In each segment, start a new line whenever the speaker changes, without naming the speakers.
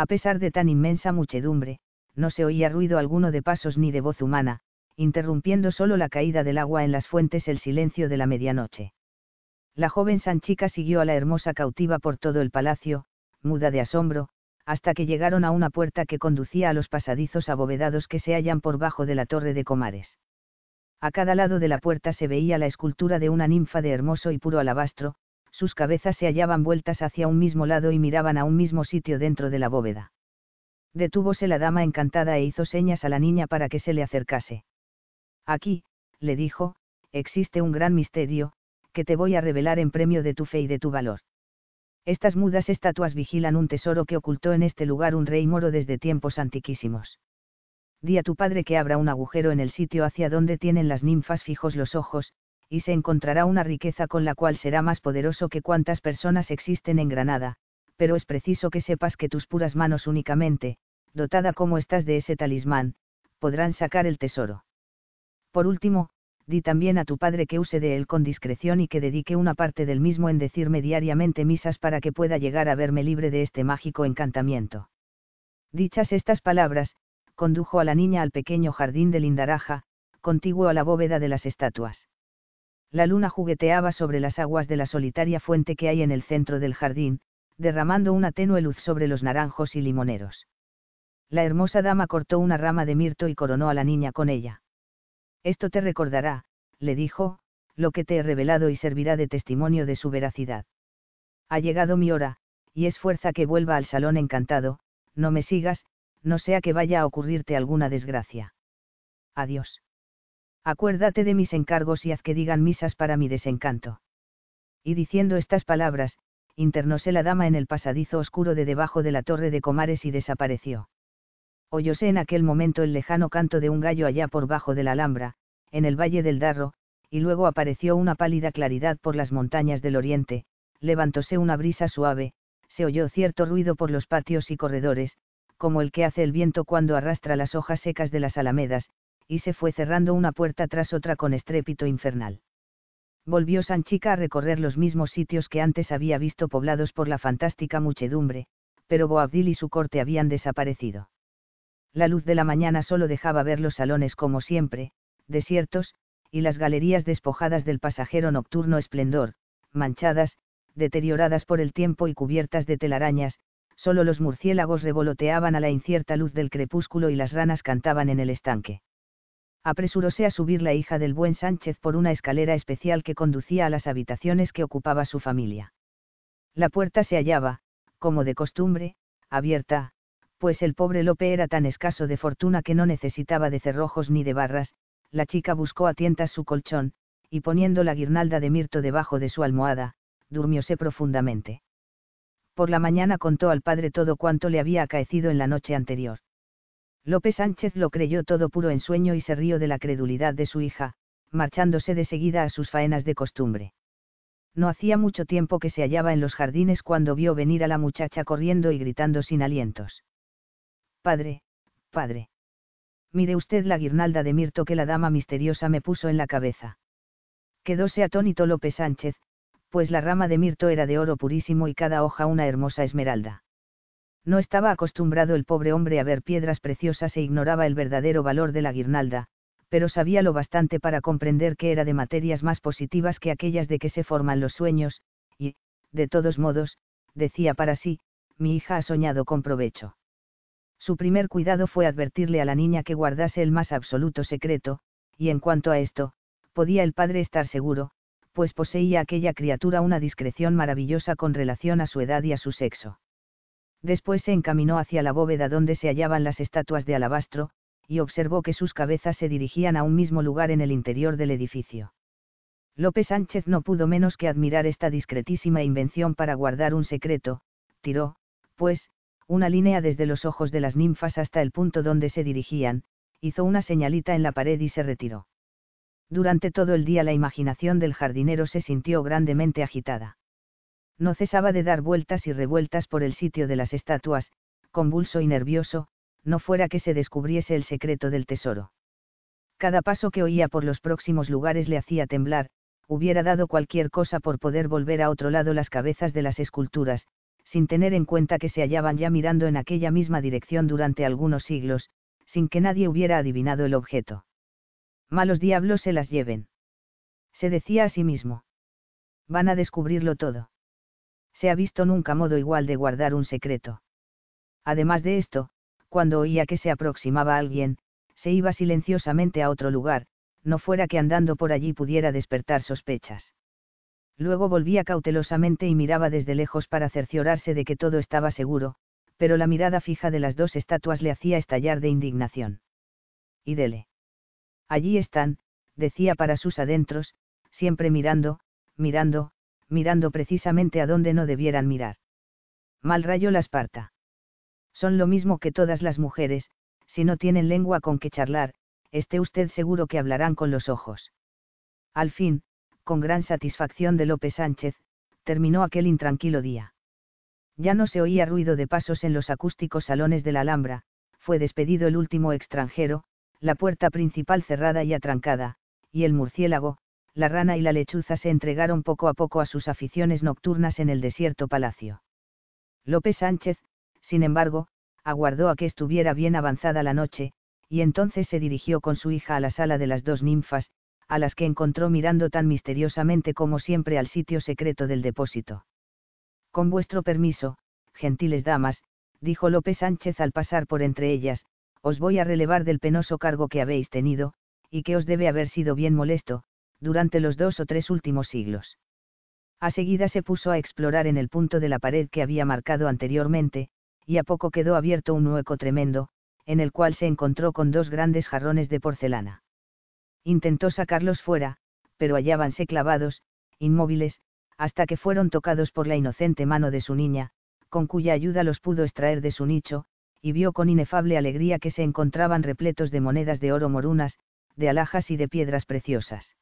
A pesar de tan inmensa muchedumbre, no se oía ruido alguno de pasos ni de voz humana, interrumpiendo solo la caída del agua en las fuentes el silencio de la medianoche. La joven Sanchica siguió a la hermosa cautiva por todo el palacio, muda de asombro, hasta que llegaron a una puerta que conducía a los pasadizos abovedados que se hallan por bajo de la torre de Comares. A cada lado de la puerta se veía la escultura de una ninfa de hermoso y puro alabastro, sus cabezas se hallaban vueltas hacia un mismo lado y miraban a un mismo sitio dentro de la bóveda. Detúvose la dama encantada e hizo señas a la niña para que se le acercase. Aquí, le dijo, existe un gran misterio, que te voy a revelar en premio de tu fe y de tu valor. Estas mudas estatuas vigilan un tesoro que ocultó en este lugar un rey moro desde tiempos antiquísimos. Di a tu padre que abra un agujero en el sitio hacia donde tienen las ninfas fijos los ojos, y se encontrará una riqueza con la cual será más poderoso que cuantas personas existen en Granada, pero es preciso que sepas que tus puras manos únicamente, dotada como estás de ese talismán, podrán sacar el tesoro. Por último, di también a tu padre que use de él con discreción y que dedique una parte del mismo en decirme diariamente misas para que pueda llegar a verme libre de este mágico encantamiento. Dichas estas palabras, condujo a la niña al pequeño jardín de Lindaraja, contiguo a la bóveda de las estatuas. La luna jugueteaba sobre las aguas de la solitaria fuente que hay en el centro del jardín, derramando una tenue luz sobre los naranjos y limoneros. La hermosa dama cortó una rama de mirto y coronó a la niña con ella. Esto te recordará, le dijo, lo que te he revelado y servirá de testimonio de su veracidad. Ha llegado mi hora, y es fuerza que vuelva al salón encantado, no me sigas, no sea que vaya a ocurrirte alguna desgracia. Adiós. Acuérdate de mis encargos y haz que digan misas para mi desencanto. Y diciendo estas palabras, internóse la dama en el pasadizo oscuro de debajo de la torre de Comares y desapareció oyóse en aquel momento el lejano canto de un gallo allá por bajo de la Alhambra, en el valle del Darro, y luego apareció una pálida claridad por las montañas del oriente, levantóse una brisa suave, se oyó cierto ruido por los patios y corredores, como el que hace el viento cuando arrastra las hojas secas de las alamedas, y se fue cerrando una puerta tras otra con estrépito infernal. Volvió Sanchica a recorrer los mismos sitios que antes había visto poblados por la fantástica muchedumbre, pero Boabdil y su corte habían desaparecido la luz de la mañana solo dejaba ver los salones como siempre, desiertos, y las galerías despojadas del pasajero nocturno esplendor, manchadas, deterioradas por el tiempo y cubiertas de telarañas, solo los murciélagos revoloteaban a la incierta luz del crepúsculo y las ranas cantaban en el estanque. Apresuróse a subir la hija del buen Sánchez por una escalera especial que conducía a las habitaciones que ocupaba su familia. La puerta se hallaba, como de costumbre, abierta, pues el pobre Lope era tan escaso de fortuna que no necesitaba de cerrojos ni de barras, la chica buscó a tientas su colchón, y poniendo la guirnalda de mirto debajo de su almohada, durmióse profundamente. Por la mañana contó al padre todo cuanto le había acaecido en la noche anterior. Lope Sánchez lo creyó todo puro ensueño y se rió de la credulidad de su hija, marchándose de seguida a sus faenas de costumbre. No hacía mucho tiempo que se hallaba en los jardines cuando vio venir a la muchacha corriendo y gritando sin alientos. Padre, padre. Mire usted la guirnalda de mirto que la dama misteriosa me puso en la cabeza. Quedóse atónito López Sánchez, pues la rama de mirto era de oro purísimo y cada hoja una hermosa esmeralda. No estaba acostumbrado el pobre hombre a ver piedras preciosas e ignoraba el verdadero valor de la guirnalda, pero sabía lo bastante para comprender que era de materias más positivas que aquellas de que se forman los sueños, y, de todos modos, decía para sí, mi hija ha soñado con provecho. Su primer cuidado fue advertirle a la niña que guardase el más absoluto secreto, y en cuanto a esto, podía el padre estar seguro, pues poseía aquella criatura una discreción maravillosa con relación a su edad y a su sexo. Después se encaminó hacia la bóveda donde se hallaban las estatuas de alabastro, y observó que sus cabezas se dirigían a un mismo lugar en el interior del edificio. López Sánchez no pudo menos que admirar esta discretísima invención para guardar un secreto, tiró, pues, una línea desde los ojos de las ninfas hasta el punto donde se dirigían, hizo una señalita en la pared y se retiró. Durante todo el día la imaginación del jardinero se sintió grandemente agitada. No cesaba de dar vueltas y revueltas por el sitio de las estatuas, convulso y nervioso, no fuera que se descubriese el secreto del tesoro. Cada paso que oía por los próximos lugares le hacía temblar, hubiera dado cualquier cosa por poder volver a otro lado las cabezas de las esculturas, sin tener en cuenta que se hallaban ya mirando en aquella misma dirección durante algunos siglos, sin que nadie hubiera adivinado el objeto. Malos diablos se las lleven. Se decía a sí mismo. Van a descubrirlo todo. Se ha visto nunca modo igual de guardar un secreto. Además de esto, cuando oía que se aproximaba alguien, se iba silenciosamente a otro lugar, no fuera que andando por allí pudiera despertar sospechas. Luego volvía cautelosamente y miraba desde lejos para cerciorarse de que todo estaba seguro, pero la mirada fija de las dos estatuas le hacía estallar de indignación. Y dele. Allí están, decía para sus adentros, siempre mirando, mirando, mirando precisamente a donde no debieran mirar. Mal rayo la Esparta. Son lo mismo que todas las mujeres, si no tienen lengua con que charlar, esté usted seguro que hablarán con los ojos. Al fin, con gran satisfacción de López Sánchez, terminó aquel intranquilo día. Ya no se oía ruido de pasos en los acústicos salones de la Alhambra, fue despedido el último extranjero, la puerta principal cerrada y atrancada, y el murciélago, la rana y la lechuza se entregaron poco a poco a sus aficiones nocturnas en el desierto palacio. López Sánchez, sin embargo, aguardó a que estuviera bien avanzada la noche, y entonces se dirigió con su hija a la sala de las dos ninfas, a las que encontró mirando tan misteriosamente como siempre al sitio secreto del depósito. Con vuestro permiso, gentiles damas, dijo López Sánchez al pasar por entre ellas, os voy a relevar del penoso cargo que habéis tenido, y que os debe haber sido bien molesto, durante los dos o tres últimos siglos. A seguida se puso a explorar en el punto de la pared que había marcado anteriormente, y a poco quedó abierto un hueco tremendo, en el cual se encontró con dos grandes jarrones de porcelana. Intentó sacarlos fuera, pero hallábanse clavados, inmóviles, hasta que fueron tocados por la inocente mano de su niña, con cuya ayuda los pudo extraer de su nicho, y vio con inefable alegría que se encontraban repletos de monedas de oro morunas, de alhajas y de piedras preciosas.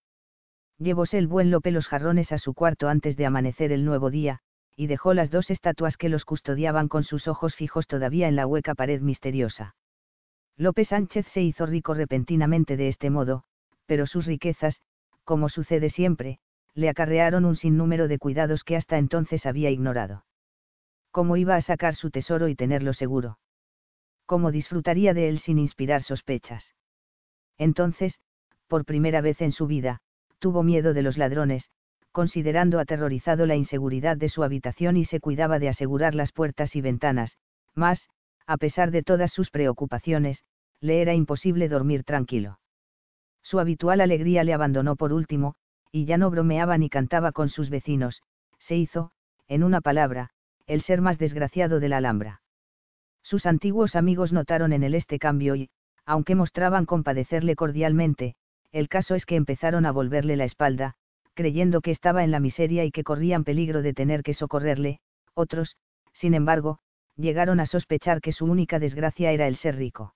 Llevóse el buen Lope los jarrones a su cuarto antes de amanecer el nuevo día, y dejó las dos estatuas que los custodiaban con sus ojos fijos todavía en la hueca pared misteriosa. López Sánchez se hizo rico repentinamente de este modo, pero sus riquezas, como sucede siempre, le acarrearon un sinnúmero de cuidados que hasta entonces había ignorado. ¿Cómo iba a sacar su tesoro y tenerlo seguro? ¿Cómo disfrutaría de él sin inspirar sospechas? Entonces, por primera vez en su vida, tuvo miedo de los ladrones, considerando aterrorizado la inseguridad de su habitación y se cuidaba de asegurar las puertas y ventanas, mas, a pesar de todas sus preocupaciones, le era imposible dormir tranquilo. Su habitual alegría le abandonó por último, y ya no bromeaba ni cantaba con sus vecinos, se hizo, en una palabra, el ser más desgraciado de la Alhambra. Sus antiguos amigos notaron en él este cambio y, aunque mostraban compadecerle cordialmente, el caso es que empezaron a volverle la espalda, creyendo que estaba en la miseria y que corrían peligro de tener que socorrerle, otros, sin embargo, llegaron a sospechar que su única desgracia era el ser rico.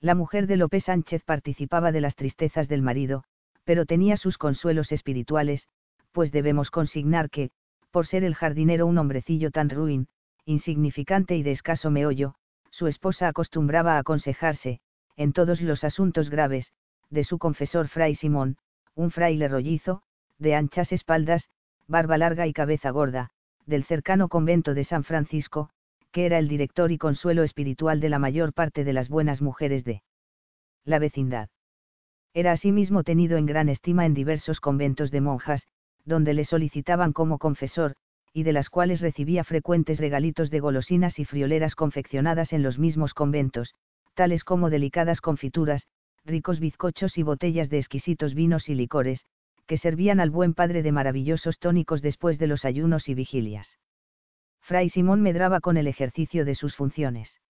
La mujer de López Sánchez participaba de las tristezas del marido, pero tenía sus consuelos espirituales, pues debemos consignar que, por ser el jardinero un hombrecillo tan ruin, insignificante y de escaso meollo, su esposa acostumbraba a aconsejarse, en todos los asuntos graves, de su confesor fray Simón, un fraile rollizo, de anchas espaldas, barba larga y cabeza gorda, del cercano convento de San Francisco, que era el director y consuelo espiritual de la mayor parte de las buenas mujeres de la vecindad. Era asimismo tenido en gran estima en diversos conventos de monjas, donde le solicitaban como confesor, y de las cuales recibía frecuentes regalitos de golosinas y frioleras confeccionadas en los mismos conventos, tales como delicadas confituras, ricos bizcochos y botellas de exquisitos vinos y licores, que servían al buen padre de maravillosos tónicos después de los ayunos y vigilias. Fray Simón medraba con el ejercicio de sus funciones.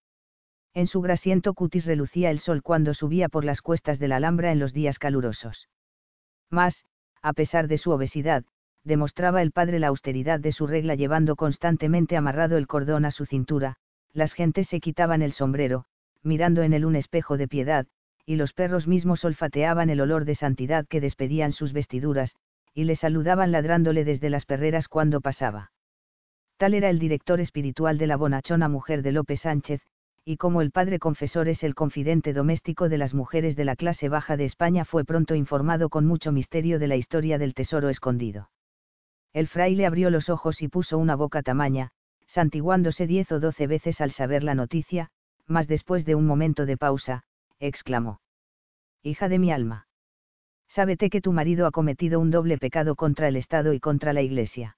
En su grasiento cutis relucía el sol cuando subía por las cuestas de la Alhambra en los días calurosos. Mas, a pesar de su obesidad, demostraba el padre la austeridad de su regla llevando constantemente amarrado el cordón a su cintura, las gentes se quitaban el sombrero, mirando en él un espejo de piedad, y los perros mismos olfateaban el olor de santidad que despedían sus vestiduras, y le saludaban ladrándole desde las perreras cuando pasaba. Tal era el director espiritual de la bonachona mujer de López Sánchez, y como el padre confesor es el confidente doméstico de las mujeres de la clase baja de España fue pronto informado con mucho misterio de la historia del tesoro escondido. El fraile abrió los ojos y puso una boca tamaña, santiguándose diez o doce veces al saber la noticia, mas después de un momento de pausa, exclamó. Hija de mi alma. Sábete que tu marido ha cometido un doble pecado contra el Estado y contra la Iglesia.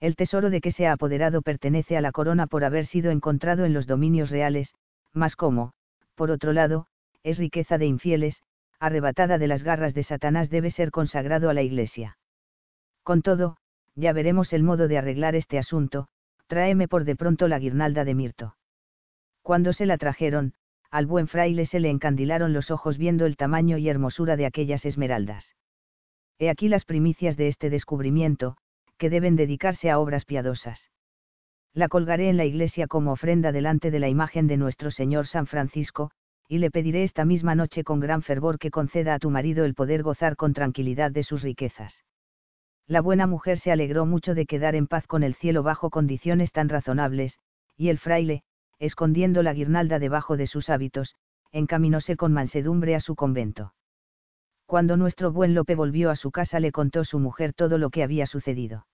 El tesoro de que se ha apoderado pertenece a la corona por haber sido encontrado en los dominios reales, mas como, por otro lado, es riqueza de infieles, arrebatada de las garras de Satanás debe ser consagrado a la Iglesia. Con todo, ya veremos el modo de arreglar este asunto, tráeme por de pronto la guirnalda de mirto. Cuando se la trajeron, al buen fraile se le encandilaron los ojos viendo el tamaño y hermosura de aquellas esmeraldas. He aquí las primicias de este descubrimiento, que deben dedicarse a obras piadosas. La colgaré en la iglesia como ofrenda delante de la imagen de nuestro Señor San Francisco, y le pediré esta misma noche con gran fervor que conceda a tu marido el poder gozar con tranquilidad de sus riquezas. La buena mujer se alegró mucho de quedar en paz con el cielo bajo condiciones tan razonables, y el fraile, escondiendo la guirnalda debajo de sus hábitos, encaminóse con mansedumbre a su convento. Cuando nuestro buen Lope volvió a su casa le contó su mujer todo lo que había sucedido.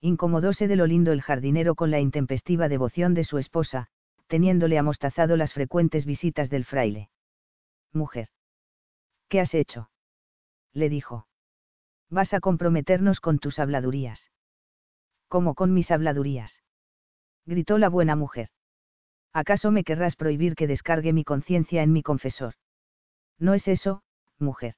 Incomodóse de lo lindo el jardinero con la intempestiva devoción de su esposa, teniéndole amostazado las frecuentes visitas del fraile. Mujer. ¿Qué has hecho? le dijo. Vas a comprometernos con tus habladurías. ¿Cómo con mis habladurías? gritó la buena mujer. ¿Acaso me querrás prohibir que descargue mi conciencia en mi confesor? No es eso, mujer.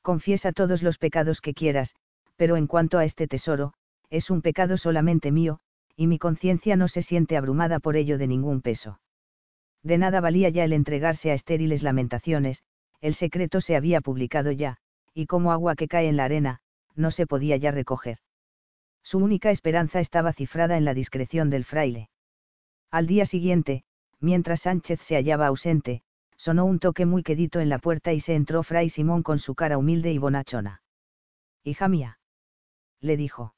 Confiesa todos los pecados que quieras, pero en cuanto a este tesoro, es un pecado solamente mío, y mi conciencia no se siente abrumada por ello de ningún peso. De nada valía ya el entregarse a estériles lamentaciones, el secreto se había publicado ya, y como agua que cae en la arena, no se podía ya recoger. Su única esperanza estaba cifrada en la discreción del fraile. Al día siguiente, mientras Sánchez se hallaba ausente, sonó un toque muy quedito en la puerta y se entró Fray Simón con su cara humilde y bonachona. Hija mía. Le dijo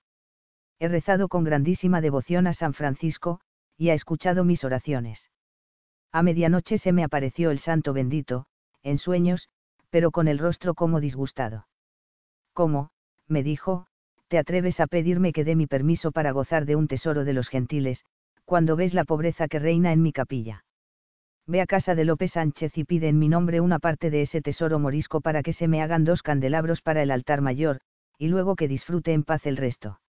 he rezado con grandísima devoción a San Francisco, y ha escuchado mis oraciones. A medianoche se me apareció el santo bendito, en sueños, pero con el rostro como disgustado. ¿Cómo? me dijo, te atreves a pedirme que dé mi permiso para gozar de un tesoro de los gentiles, cuando ves la pobreza que reina en mi capilla. Ve a casa de López Sánchez y pide en mi nombre una parte de ese tesoro morisco para que se me hagan dos candelabros para el altar mayor, y luego que disfrute en paz el resto.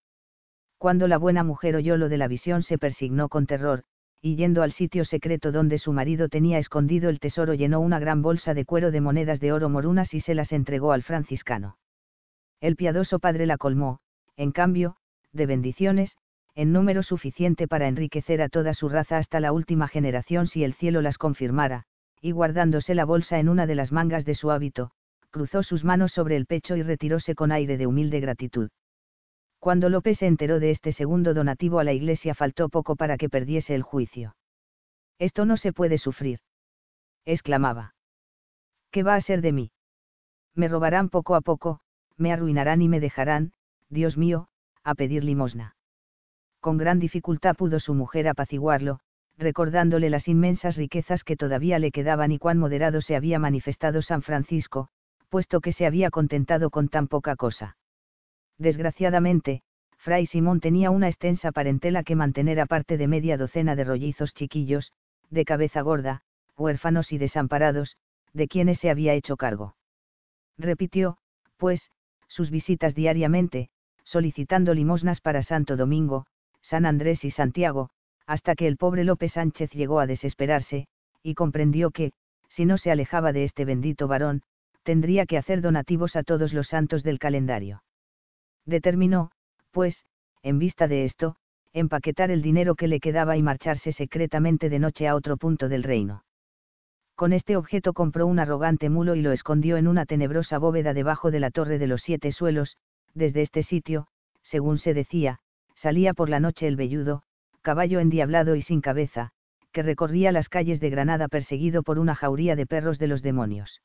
Cuando la buena mujer oyó lo de la visión se persignó con terror, y yendo al sitio secreto donde su marido tenía escondido el tesoro llenó una gran bolsa de cuero de monedas de oro morunas y se las entregó al franciscano. El piadoso padre la colmó, en cambio, de bendiciones, en número suficiente para enriquecer a toda su raza hasta la última generación si el cielo las confirmara, y guardándose la bolsa en una de las mangas de su hábito, cruzó sus manos sobre el pecho y retiróse con aire de humilde gratitud. Cuando López se enteró de este segundo donativo a la iglesia faltó poco para que perdiese el juicio. Esto no se puede sufrir. exclamaba. ¿Qué va a ser de mí? Me robarán poco a poco, me arruinarán y me dejarán, Dios mío, a pedir limosna. Con gran dificultad pudo su mujer apaciguarlo, recordándole las inmensas riquezas que todavía le quedaban y cuán moderado se había manifestado San Francisco, puesto que se había contentado con tan poca cosa. Desgraciadamente, Fray Simón tenía una extensa parentela que mantener aparte de media docena de rollizos chiquillos, de cabeza gorda, huérfanos y desamparados, de quienes se había hecho cargo. Repitió, pues, sus visitas diariamente, solicitando limosnas para Santo Domingo, San Andrés y Santiago, hasta que el pobre López Sánchez llegó a desesperarse, y comprendió que, si no se alejaba de este bendito varón, tendría que hacer donativos a todos los santos del calendario. Determinó, pues, en vista de esto, empaquetar el dinero que le quedaba y marcharse secretamente de noche a otro punto del reino. Con este objeto compró un arrogante mulo y lo escondió en una tenebrosa bóveda debajo de la torre de los siete suelos, desde este sitio, según se decía, salía por la noche el velludo, caballo endiablado y sin cabeza, que recorría las calles de Granada perseguido por una jauría de perros de los demonios.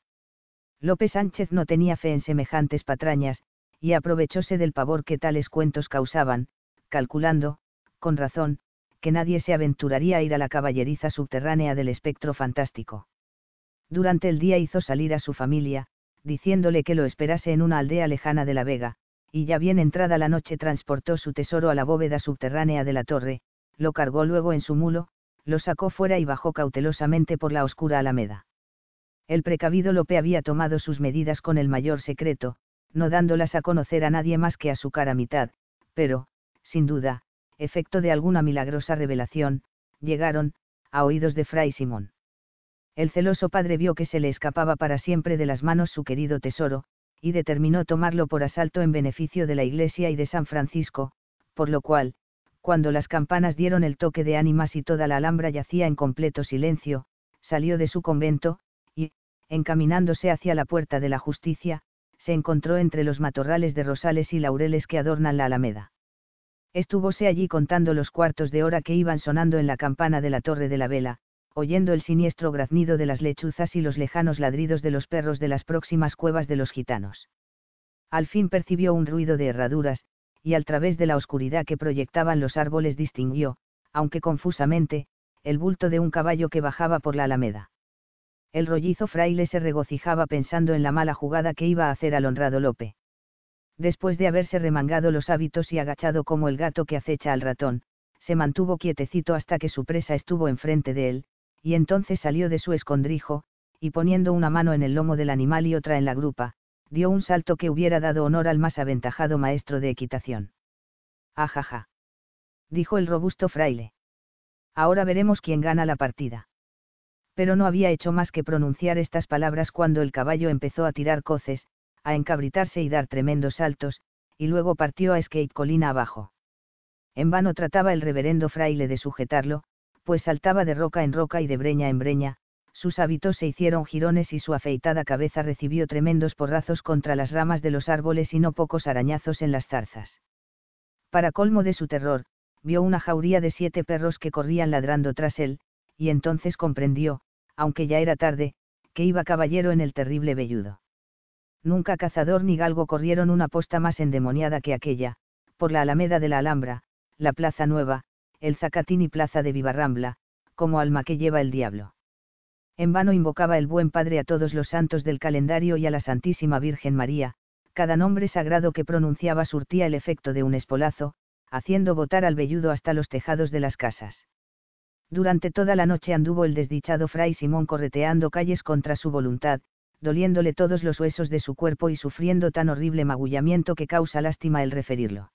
López Sánchez no tenía fe en semejantes patrañas, y aprovechóse del pavor que tales cuentos causaban, calculando, con razón, que nadie se aventuraría a ir a la caballeriza subterránea del espectro fantástico. Durante el día hizo salir a su familia, diciéndole que lo esperase en una aldea lejana de la Vega, y ya bien entrada la noche transportó su tesoro a la bóveda subterránea de la torre, lo cargó luego en su mulo, lo sacó fuera y bajó cautelosamente por la oscura alameda. El precavido Lope había tomado sus medidas con el mayor secreto, no dándolas a conocer a nadie más que a su cara mitad, pero, sin duda, efecto de alguna milagrosa revelación, llegaron, a oídos de Fray Simón. El celoso padre vio que se le escapaba para siempre de las manos su querido tesoro, y determinó tomarlo por asalto en beneficio de la Iglesia y de San Francisco, por lo cual, cuando las campanas dieron el toque de ánimas y toda la alhambra yacía en completo silencio, salió de su convento, y, encaminándose hacia la puerta de la justicia, se encontró entre los matorrales de rosales y laureles que adornan la alameda. Estúvose allí contando los cuartos de hora que iban sonando en la campana de la torre de la vela, oyendo el siniestro graznido de las lechuzas y los lejanos ladridos de los perros de las próximas cuevas de los gitanos. Al fin percibió un ruido de herraduras, y al través de la oscuridad que proyectaban los árboles distinguió, aunque confusamente, el bulto de un caballo que bajaba por la alameda. El rollizo fraile se regocijaba pensando en la mala jugada que iba a hacer al honrado Lope. Después de haberse remangado los hábitos y agachado como el gato que acecha al ratón, se mantuvo quietecito hasta que su presa estuvo enfrente de él, y entonces salió de su escondrijo, y poniendo una mano en el lomo del animal y otra en la grupa, dio un salto que hubiera dado honor al más aventajado maestro de equitación. Ajaja. Dijo el robusto fraile. Ahora veremos quién gana la partida. Pero no había hecho más que pronunciar estas palabras cuando el caballo empezó a tirar coces, a encabritarse y dar tremendos saltos, y luego partió a skate colina abajo. En vano trataba el reverendo fraile de sujetarlo, pues saltaba de roca en roca y de breña en breña, sus hábitos se hicieron jirones y su afeitada cabeza recibió tremendos porrazos contra las ramas de los árboles y no pocos arañazos en las zarzas. Para colmo de su terror, vio una jauría de siete perros que corrían ladrando tras él, y entonces comprendió, aunque ya era tarde, que iba caballero en el terrible velludo. Nunca cazador ni galgo corrieron una posta más endemoniada que aquella, por la alameda de la Alhambra, la Plaza Nueva, el Zacatín y Plaza de Vivarrambla, como alma que lleva el diablo. En vano invocaba el buen Padre a todos los santos del calendario y a la Santísima Virgen María, cada nombre sagrado que pronunciaba surtía el efecto de un espolazo, haciendo botar al velludo hasta los tejados de las casas. Durante toda la noche anduvo el desdichado fray Simón correteando calles contra su voluntad, doliéndole todos los huesos de su cuerpo y sufriendo tan horrible magullamiento que causa lástima el referirlo.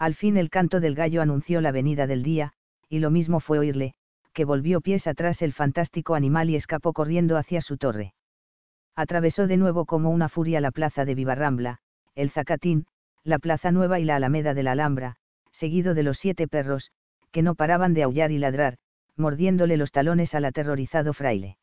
Al fin el canto del gallo anunció la venida del día, y lo mismo fue oírle, que volvió pies atrás el fantástico animal y escapó corriendo hacia su torre. Atravesó de nuevo como una furia la plaza de Vivarrambla, el Zacatín, la Plaza Nueva y la Alameda de la Alhambra, seguido de los siete perros, que no paraban de aullar y ladrar, mordiéndole los talones al aterrorizado fraile.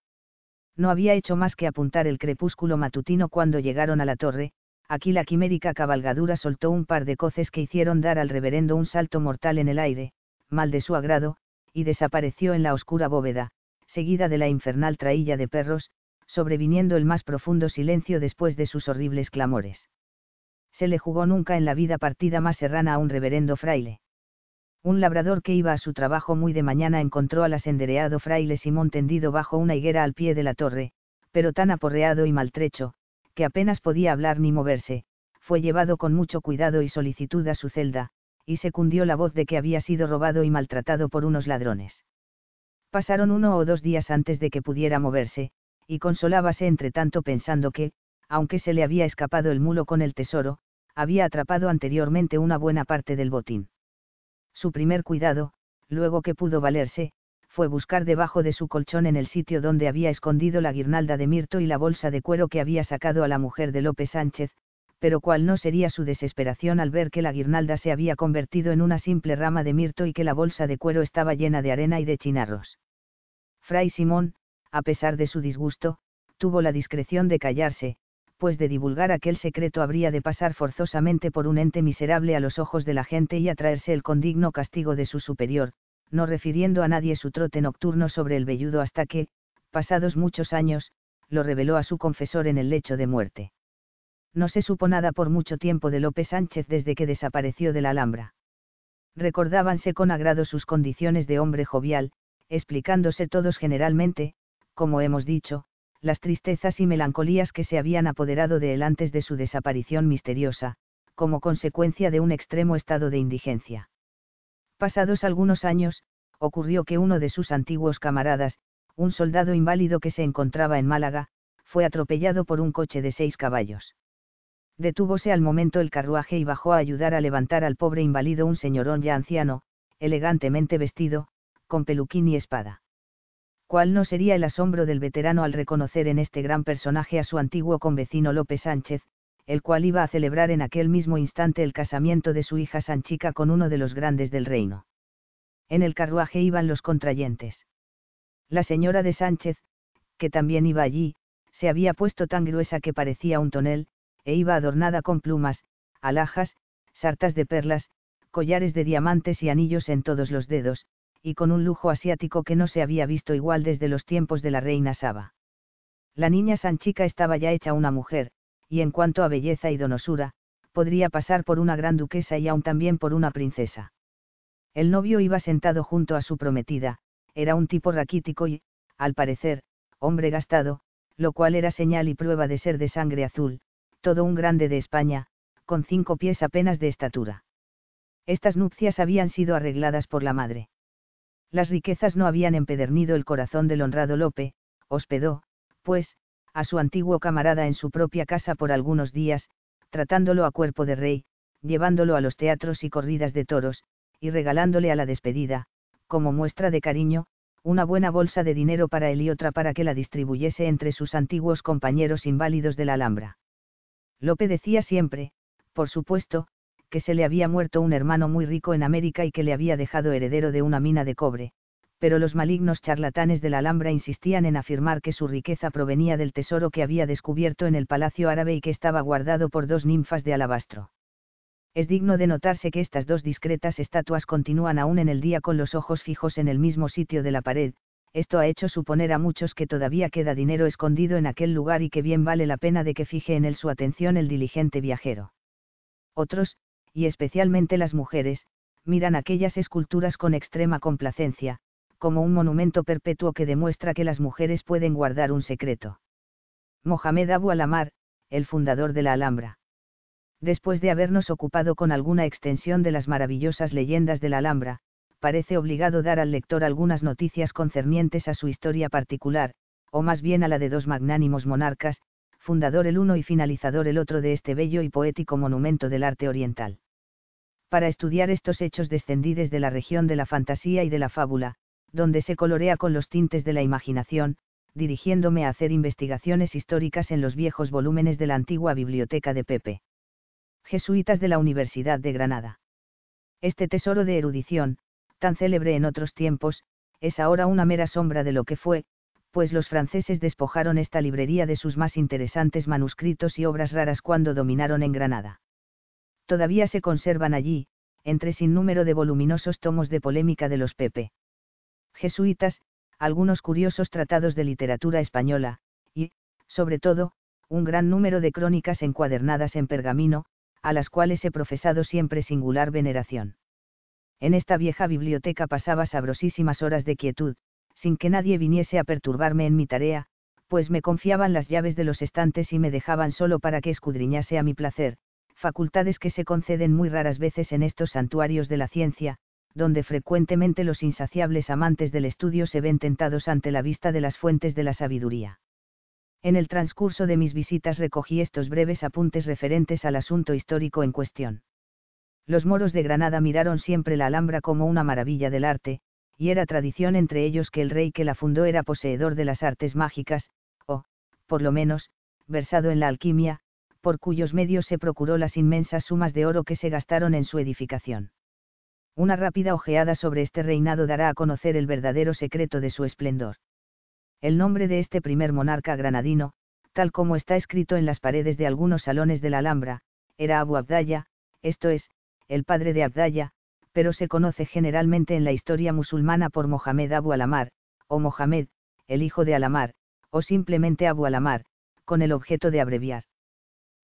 No había hecho más que apuntar el crepúsculo matutino cuando llegaron a la torre, Aquí la quimérica cabalgadura soltó un par de coces que hicieron dar al reverendo un salto mortal en el aire, mal de su agrado, y desapareció en la oscura bóveda, seguida de la infernal trailla de perros, sobreviniendo el más profundo silencio después de sus horribles clamores. Se le jugó nunca en la vida partida más serrana a un reverendo fraile. Un labrador que iba a su trabajo muy de mañana encontró al asendereado fraile Simón tendido bajo una higuera al pie de la torre, pero tan aporreado y maltrecho, que apenas podía hablar ni moverse, fue llevado con mucho cuidado y solicitud a su celda, y se cundió la voz de que había sido robado y maltratado por unos ladrones. Pasaron uno o dos días antes de que pudiera moverse, y consolábase entre tanto pensando que, aunque se le había escapado el mulo con el tesoro, había atrapado anteriormente una buena parte del botín. Su primer cuidado, luego que pudo valerse, fue buscar debajo de su colchón en el sitio donde había escondido la guirnalda de mirto y la bolsa de cuero que había sacado a la mujer de López Sánchez, pero cuál no sería su desesperación al ver que la guirnalda se había convertido en una simple rama de mirto y que la bolsa de cuero estaba llena de arena y de chinarros. Fray Simón, a pesar de su disgusto, tuvo la discreción de callarse, pues de divulgar aquel secreto habría de pasar forzosamente por un ente miserable a los ojos de la gente y atraerse el condigno castigo de su superior, no refiriendo a nadie su trote nocturno sobre el velludo hasta que, pasados muchos años, lo reveló a su confesor en el lecho de muerte. No se supo nada por mucho tiempo de López Sánchez desde que desapareció de la Alhambra. Recordábanse con agrado sus condiciones de hombre jovial, explicándose todos generalmente, como hemos dicho, las tristezas y melancolías que se habían apoderado de él antes de su desaparición misteriosa, como consecuencia de un extremo estado de indigencia Pasados algunos años, ocurrió que uno de sus antiguos camaradas, un soldado inválido que se encontraba en Málaga, fue atropellado por un coche de seis caballos. Detúvose al momento el carruaje y bajó a ayudar a levantar al pobre inválido un señorón ya anciano, elegantemente vestido, con peluquín y espada. ¿Cuál no sería el asombro del veterano al reconocer en este gran personaje a su antiguo convecino López Sánchez, el cual iba a celebrar en aquel mismo instante el casamiento de su hija Sanchica con uno de los grandes del reino. En el carruaje iban los contrayentes. La señora de Sánchez, que también iba allí, se había puesto tan gruesa que parecía un tonel, e iba adornada con plumas, alhajas, sartas de perlas, collares de diamantes y anillos en todos los dedos, y con un lujo asiático que no se había visto igual desde los tiempos de la reina Saba. La niña Sanchica estaba ya hecha una mujer, y en cuanto a belleza y donosura, podría pasar por una gran duquesa y aún también por una princesa. El novio iba sentado junto a su prometida, era un tipo raquítico y, al parecer, hombre gastado, lo cual era señal y prueba de ser de sangre azul, todo un grande de España, con cinco pies apenas de estatura. Estas nupcias habían sido arregladas por la madre. Las riquezas no habían empedernido el corazón del honrado Lope, hospedó, pues, a su antiguo camarada en su propia casa por algunos días, tratándolo a cuerpo de rey, llevándolo a los teatros y corridas de toros, y regalándole a la despedida, como muestra de cariño, una buena bolsa de dinero para él y otra para que la distribuyese entre sus antiguos compañeros inválidos de la Alhambra. Lope decía siempre, por supuesto, que se le había muerto un hermano muy rico en América y que le había dejado heredero de una mina de cobre, pero los malignos charlatanes de la Alhambra insistían en afirmar que su riqueza provenía del tesoro que había descubierto en el Palacio Árabe y que estaba guardado por dos ninfas de alabastro. Es digno de notarse que estas dos discretas estatuas continúan aún en el día con los ojos fijos en el mismo sitio de la pared, esto ha hecho suponer a muchos que todavía queda dinero escondido en aquel lugar y que bien vale la pena de que fije en él su atención el diligente viajero. Otros, y especialmente las mujeres, miran aquellas esculturas con extrema complacencia, como un monumento perpetuo que demuestra que las mujeres pueden guardar un secreto. Mohamed Abu Alamar, el fundador de la Alhambra. Después de habernos ocupado con alguna extensión de las maravillosas leyendas de la Alhambra, parece obligado dar al lector algunas noticias concernientes a su historia particular, o más bien a la de dos magnánimos monarcas, fundador el uno y finalizador el otro de este bello y poético monumento del arte oriental para estudiar estos hechos descendides de la región de la fantasía y de la fábula, donde se colorea con los tintes de la imaginación, dirigiéndome a hacer investigaciones históricas en los viejos volúmenes de la antigua biblioteca de Pepe. Jesuitas de la Universidad de Granada. Este tesoro de erudición, tan célebre en otros tiempos, es ahora una mera sombra de lo que fue, pues los franceses despojaron esta librería de sus más interesantes manuscritos y obras raras cuando dominaron en Granada todavía se conservan allí, entre sin número de voluminosos tomos de polémica de los Pepe. Jesuitas, algunos curiosos tratados de literatura española, y, sobre todo, un gran número de crónicas encuadernadas en pergamino, a las cuales he profesado siempre singular veneración. En esta vieja biblioteca pasaba sabrosísimas horas de quietud, sin que nadie viniese a perturbarme en mi tarea, pues me confiaban las llaves de los estantes y me dejaban solo para que escudriñase a mi placer, facultades que se conceden muy raras veces en estos santuarios de la ciencia, donde frecuentemente los insaciables amantes del estudio se ven tentados ante la vista de las fuentes de la sabiduría. En el transcurso de mis visitas recogí estos breves apuntes referentes al asunto histórico en cuestión. Los moros de Granada miraron siempre la Alhambra como una maravilla del arte, y era tradición entre ellos que el rey que la fundó era poseedor de las artes mágicas, o, por lo menos, versado en la alquimia, por cuyos medios se procuró las inmensas sumas de oro que se gastaron en su edificación. Una rápida ojeada sobre este reinado dará a conocer el verdadero secreto de su esplendor. El nombre de este primer monarca granadino, tal como está escrito en las paredes de algunos salones de la Alhambra, era Abu Abdalla, esto es, el padre de Abdalla, pero se conoce generalmente en la historia musulmana por Mohamed Abu Alamar, o Mohamed, el hijo de Alamar, o simplemente Abu Alamar, con el objeto de abreviar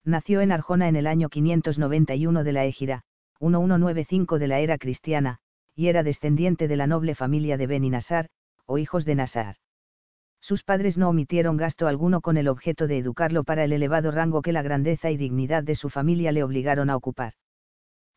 nació en Arjona en el año 591 de la Égira, 1195 de la era cristiana, y era descendiente de la noble familia de Beni Nasar, o hijos de Nasar. Sus padres no omitieron gasto alguno con el objeto de educarlo para el elevado rango que la grandeza y dignidad de su familia le obligaron a ocupar.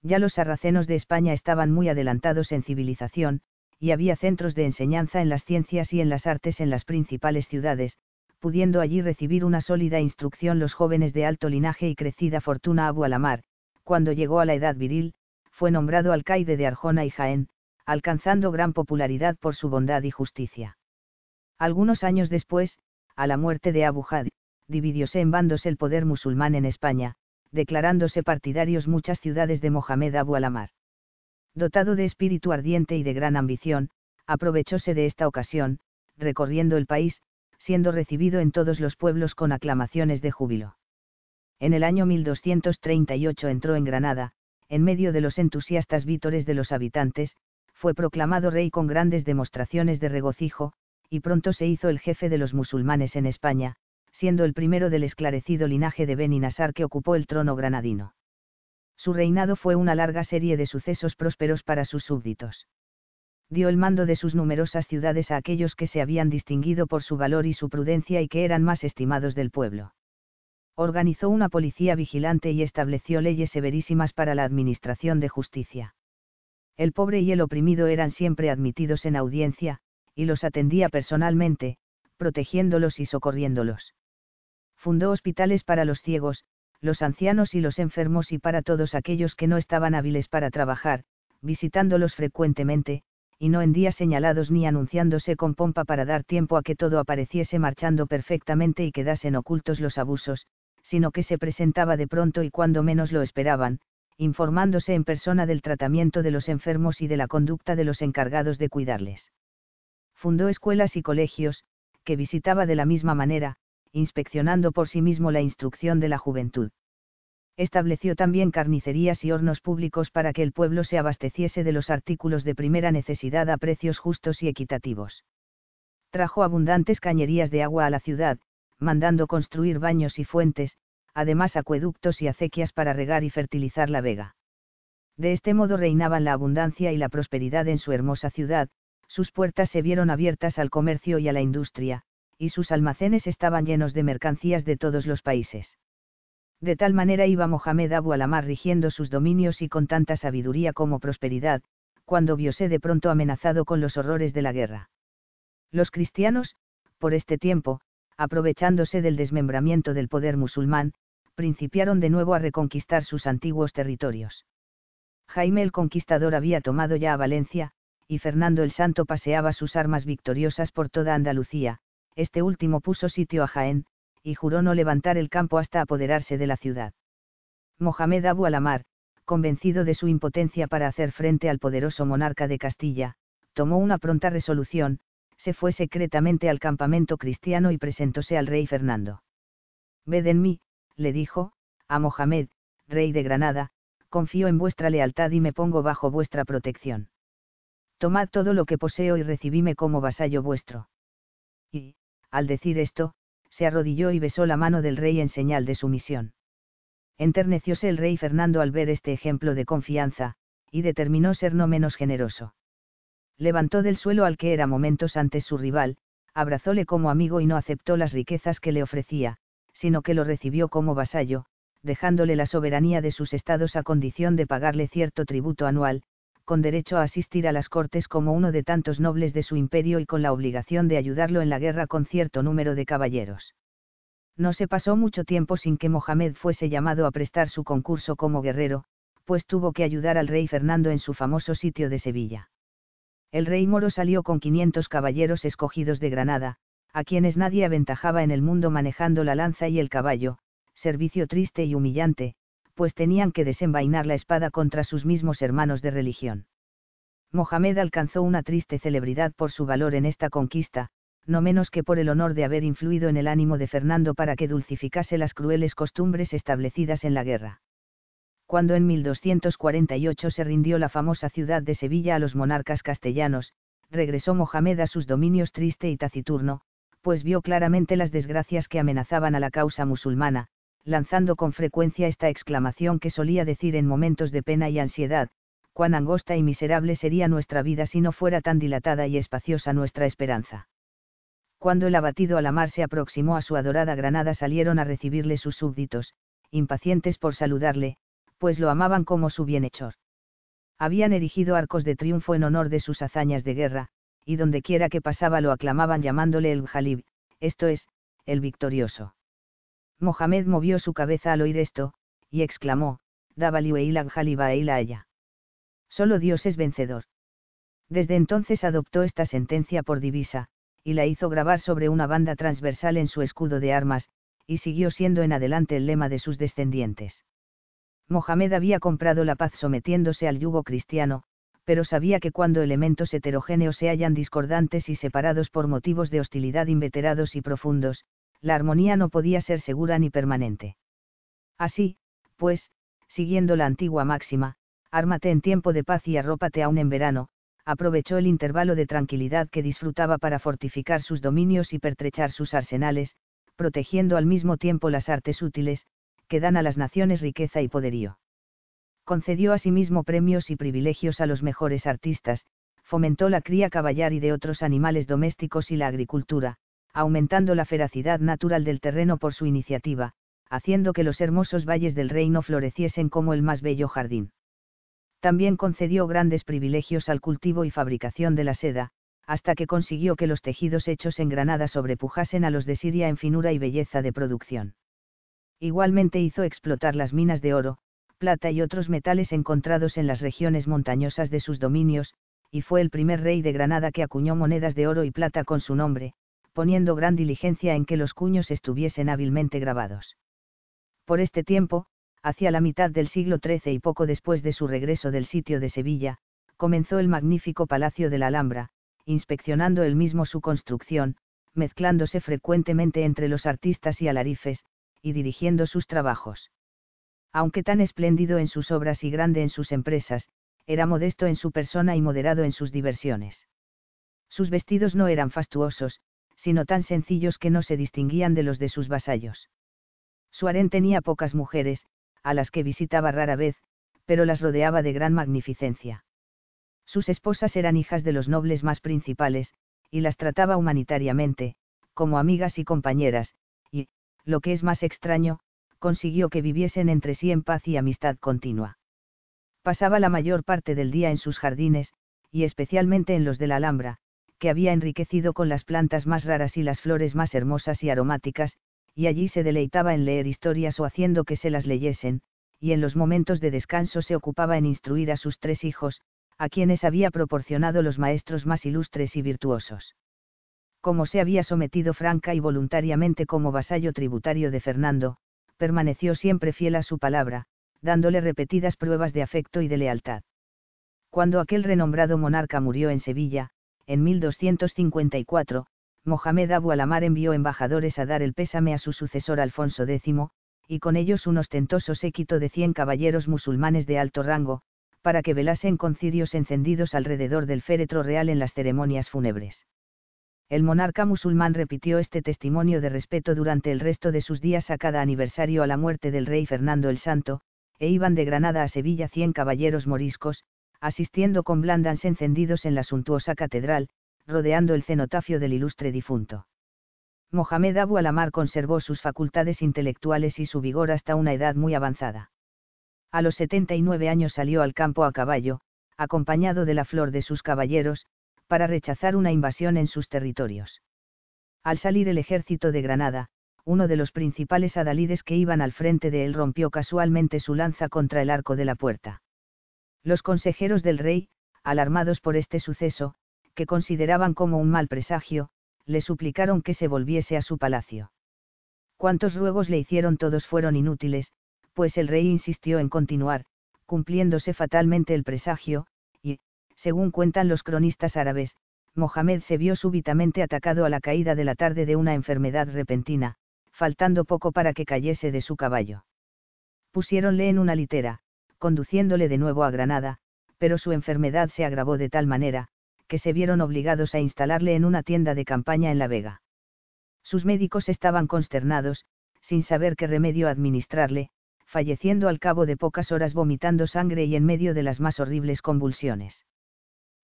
Ya los sarracenos de España estaban muy adelantados en civilización, y había centros de enseñanza en las ciencias y en las artes en las principales ciudades, pudiendo allí recibir una sólida instrucción los jóvenes de alto linaje y crecida fortuna Abu Alamar, cuando llegó a la edad viril, fue nombrado alcaide de Arjona y Jaén, alcanzando gran popularidad por su bondad y justicia. Algunos años después, a la muerte de Abu Had, dividióse en bandos el poder musulmán en España, declarándose partidarios muchas ciudades de Mohamed Abu Alamar. Dotado de espíritu ardiente y de gran ambición, aprovechóse de esta ocasión, recorriendo el país, siendo recibido en todos los pueblos con aclamaciones de júbilo. En el año 1238 entró en Granada, en medio de los entusiastas vítores de los habitantes, fue proclamado rey con grandes demostraciones de regocijo, y pronto se hizo el jefe de los musulmanes en España, siendo el primero del esclarecido linaje de Beni Nasar que ocupó el trono granadino. Su reinado fue una larga serie de sucesos prósperos para sus súbditos. Dio el mando de sus numerosas ciudades a aquellos que se habían distinguido por su valor y su prudencia y que eran más estimados del pueblo. Organizó una policía vigilante y estableció leyes severísimas para la administración de justicia. El pobre y el oprimido eran siempre admitidos en audiencia, y los atendía personalmente, protegiéndolos y socorriéndolos. Fundó hospitales para los ciegos, los ancianos y los enfermos y para todos aquellos que no estaban hábiles para trabajar, visitándolos frecuentemente, y no en días señalados ni anunciándose con pompa para dar tiempo a que todo apareciese marchando perfectamente y quedasen ocultos los abusos, sino que se presentaba de pronto y cuando menos lo esperaban, informándose en persona del tratamiento de los enfermos y de la conducta de los encargados de cuidarles fundó escuelas y colegios, que visitaba de la misma manera, inspeccionando por sí mismo la instrucción de la juventud. Estableció también carnicerías y hornos públicos para que el pueblo se abasteciese de los artículos de primera necesidad a precios justos y equitativos. Trajo abundantes cañerías de agua a la ciudad, mandando construir baños y fuentes, además acueductos y acequias para regar y fertilizar la vega. De este modo reinaban la abundancia y la prosperidad en su hermosa ciudad, sus puertas se vieron abiertas al comercio y a la industria, y sus almacenes estaban llenos de mercancías de todos los países. De tal manera iba Mohamed Abu Alamar rigiendo sus dominios y con tanta sabiduría como prosperidad, cuando viose de pronto amenazado con los horrores de la guerra. Los cristianos, por este tiempo, aprovechándose del desmembramiento del poder musulmán, principiaron de nuevo a reconquistar sus antiguos territorios. Jaime el Conquistador había tomado ya a Valencia, y Fernando el Santo paseaba sus armas victoriosas por toda Andalucía, este último puso sitio a Jaén, y juró no levantar el campo hasta apoderarse de la ciudad. Mohamed Abu Alamar, convencido de su impotencia para hacer frente al poderoso monarca de Castilla, tomó una pronta resolución, se fue secretamente al campamento cristiano y presentóse al rey Fernando. Ved en mí, le dijo, a Mohamed, rey de Granada, confío en vuestra lealtad y me pongo bajo vuestra protección tomad todo lo que poseo y recibíme como vasallo vuestro. Y, al decir esto, se arrodilló y besó la mano del rey en señal de sumisión. Enternecióse el rey Fernando al ver este ejemplo de confianza, y determinó ser no menos generoso. Levantó del suelo al que era momentos antes su rival, abrazóle como amigo y no aceptó las riquezas que le ofrecía, sino que lo recibió como vasallo, dejándole la soberanía de sus estados a condición de pagarle cierto tributo anual, con derecho a asistir a las cortes como uno de tantos nobles de su imperio y con la obligación de ayudarlo en la guerra con cierto número de caballeros. No se pasó mucho tiempo sin que Mohamed fuese llamado a prestar su concurso como guerrero, pues tuvo que ayudar al rey Fernando en su famoso sitio de Sevilla. El rey moro salió con 500 caballeros escogidos de Granada, a quienes nadie aventajaba en el mundo manejando la lanza y el caballo, servicio triste y humillante, pues tenían que desenvainar la espada contra sus mismos hermanos de religión. Mohamed alcanzó una triste celebridad por su valor en esta conquista, no menos que por el honor de haber influido en el ánimo de Fernando para que dulcificase las crueles costumbres establecidas en la guerra. Cuando en 1248 se rindió la famosa ciudad de Sevilla a los monarcas castellanos, regresó Mohamed a sus dominios triste y taciturno, pues vio claramente las desgracias que amenazaban a la causa musulmana, lanzando con frecuencia esta exclamación que solía decir en momentos de pena y ansiedad, cuán angosta y miserable sería nuestra vida si no fuera tan dilatada y espaciosa nuestra esperanza. Cuando el abatido Alamar se aproximó a su adorada Granada salieron a recibirle sus súbditos, impacientes por saludarle, pues lo amaban como su bienhechor. Habían erigido arcos de triunfo en honor de sus hazañas de guerra, y dondequiera que pasaba lo aclamaban llamándole el Jalib, esto es, el victorioso. Mohamed movió su cabeza al oír esto, y exclamó, Dabaliu Eilag Jaliba ella. Solo Dios es vencedor. Desde entonces adoptó esta sentencia por divisa, y la hizo grabar sobre una banda transversal en su escudo de armas, y siguió siendo en adelante el lema de sus descendientes. Mohamed había comprado la paz sometiéndose al yugo cristiano, pero sabía que cuando elementos heterogéneos se hallan discordantes y separados por motivos de hostilidad inveterados y profundos, la armonía no podía ser segura ni permanente. Así, pues, siguiendo la antigua máxima, ármate en tiempo de paz y arrópate aún en verano, aprovechó el intervalo de tranquilidad que disfrutaba para fortificar sus dominios y pertrechar sus arsenales, protegiendo al mismo tiempo las artes útiles, que dan a las naciones riqueza y poderío. Concedió asimismo premios y privilegios a los mejores artistas, fomentó la cría y de otros animales domésticos y la agricultura, aumentando la feracidad natural del terreno por su iniciativa, haciendo que los hermosos valles del reino floreciesen como el más bello jardín. También concedió grandes privilegios al cultivo y fabricación de la seda, hasta que consiguió que los tejidos hechos en Granada sobrepujasen a los de Siria en finura y belleza de producción. Igualmente hizo explotar las minas de oro, plata y otros metales encontrados en las regiones montañosas de sus dominios, y fue el primer rey de Granada que acuñó monedas de oro y plata con su nombre, poniendo gran diligencia en que los cuños estuviesen hábilmente grabados. Por este tiempo, hacia la mitad del siglo XIII y poco después de su regreso del sitio de Sevilla, comenzó el magnífico Palacio de la Alhambra, inspeccionando él mismo su construcción, mezclándose frecuentemente entre los artistas y alarifes, y dirigiendo sus trabajos. Aunque tan espléndido en sus obras y grande en sus empresas, era modesto en su persona y moderado en sus diversiones. Sus vestidos no eran fastuosos, sino tan sencillos que no se distinguían de los de sus vasallos. Su harén tenía pocas mujeres, a las que visitaba rara vez, pero las rodeaba de gran magnificencia. Sus esposas eran hijas de los nobles más principales, y las trataba humanitariamente, como amigas y compañeras, lo que es más extraño, consiguió que viviesen entre sí en paz y amistad continua. Pasaba la mayor parte del día en sus jardines, y especialmente en los de la Alhambra, que había enriquecido con las plantas más raras y las flores más hermosas y aromáticas, y allí se deleitaba en leer historias o haciendo que se las leyesen, y en los momentos de descanso se ocupaba en instruir a sus tres hijos, a quienes había proporcionado los maestros más ilustres y virtuosos como se había sometido franca y voluntariamente como vasallo tributario de Fernando, permaneció siempre fiel a su palabra, dándole repetidas pruebas de afecto y de lealtad. Cuando aquel renombrado monarca murió en Sevilla, en 1254, Mohamed Abu Alamar envió embajadores a dar el pésame a su sucesor Alfonso X, y con ellos un ostentoso séquito de cien caballeros musulmanes de alto rango, para que velasen con cirios encendidos alrededor del féretro real en las ceremonias fúnebres el monarca musulmán repitió este testimonio de respeto durante el resto de sus días a cada aniversario a la muerte del rey Fernando el Santo, e iban de Granada a Sevilla cien caballeros moriscos, asistiendo con blandans encendidos en la suntuosa catedral, rodeando el cenotafio del ilustre difunto. Mohamed Abu Alamar conservó sus facultades intelectuales y su vigor hasta una edad muy avanzada. A los 79 años salió al campo a caballo, acompañado de la flor de sus caballeros, para rechazar una invasión en sus territorios. Al salir el ejército de Granada, uno de los principales adalides que iban al frente de él rompió casualmente su lanza contra el arco de la puerta. Los consejeros del rey, alarmados por este suceso, que consideraban como un mal presagio, le suplicaron que se volviese a su palacio. Cuantos ruegos le hicieron todos fueron inútiles, pues el rey insistió en continuar, cumpliéndose fatalmente el presagio, según cuentan los cronistas árabes, Mohamed se vio súbitamente atacado a la caída de la tarde de una enfermedad repentina, faltando poco para que cayese de su caballo. Pusiéronle en una litera, conduciéndole de nuevo a Granada, pero su enfermedad se agravó de tal manera, que se vieron obligados a instalarle en una tienda de campaña en La Vega. Sus médicos estaban consternados, sin saber qué remedio administrarle, falleciendo al cabo de pocas horas vomitando sangre y en medio de las más horribles convulsiones.